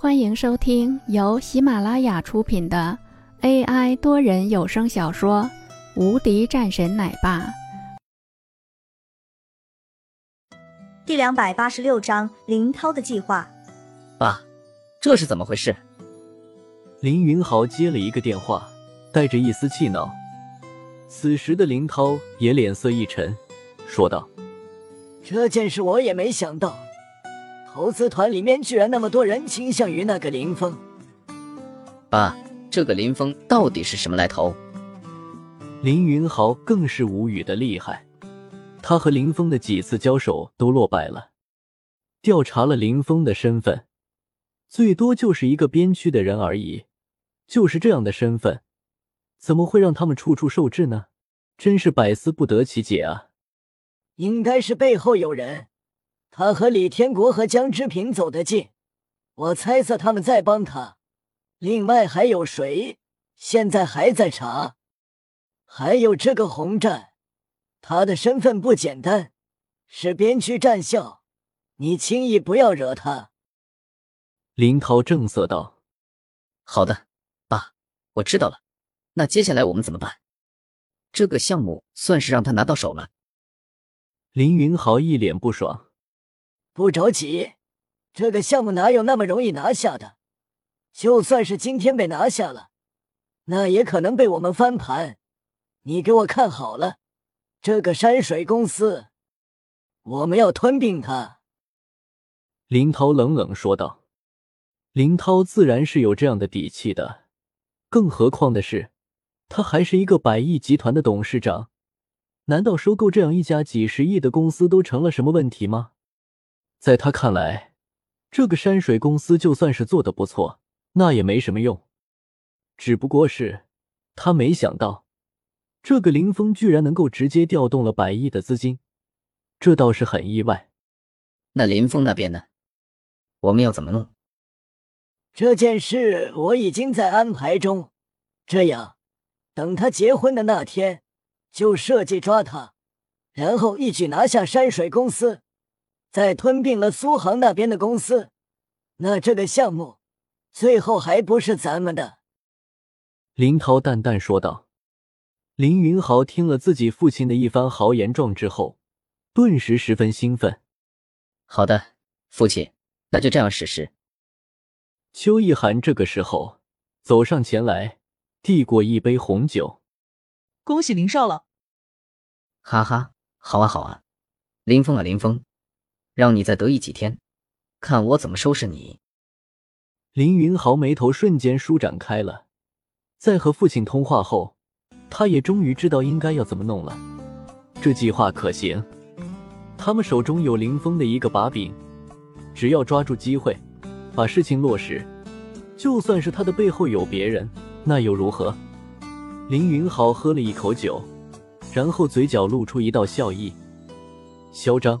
欢迎收听由喜马拉雅出品的 AI 多人有声小说《无敌战神奶爸》第两百八十六章林涛的计划。爸，这是怎么回事？林云豪接了一个电话，带着一丝气恼。此时的林涛也脸色一沉，说道：“这件事我也没想到。”投资团里面居然那么多人倾向于那个林峰，爸，这个林峰到底是什么来头？林云豪更是无语的厉害，他和林峰的几次交手都落败了。调查了林峰的身份，最多就是一个边区的人而已，就是这样的身份，怎么会让他们处处受制呢？真是百思不得其解啊！应该是背后有人。他和李天国和江之平走得近，我猜测他们在帮他。另外还有谁？现在还在查。还有这个洪战，他的身份不简单，是边区战校，你轻易不要惹他。林涛正色道：“好的，爸，我知道了。那接下来我们怎么办？这个项目算是让他拿到手了。”林云豪一脸不爽。不着急，这个项目哪有那么容易拿下的？就算是今天被拿下了，那也可能被我们翻盘。你给我看好了，这个山水公司，我们要吞并它。”林涛冷冷说道。林涛自然是有这样的底气的，更何况的是，他还是一个百亿集团的董事长。难道收购这样一家几十亿的公司都成了什么问题吗？在他看来，这个山水公司就算是做的不错，那也没什么用。只不过是他没想到，这个林峰居然能够直接调动了百亿的资金，这倒是很意外。那林峰那边呢？我们要怎么弄？这件事我已经在安排中。这样，等他结婚的那天，就设计抓他，然后一举拿下山水公司。再吞并了苏杭那边的公司，那这个项目最后还不是咱们的？林涛淡淡说道。林云豪听了自己父亲的一番豪言壮志后，顿时十分兴奋。好的，父亲，那就这样实施。邱意涵这个时候走上前来，递过一杯红酒。恭喜林少了。哈哈，好啊好啊，林峰啊林峰。让你再得意几天，看我怎么收拾你！林云豪眉头瞬间舒展开了。在和父亲通话后，他也终于知道应该要怎么弄了。这计划可行，他们手中有林峰的一个把柄，只要抓住机会，把事情落实，就算是他的背后有别人，那又如何？林云豪喝了一口酒，然后嘴角露出一道笑意，嚣张。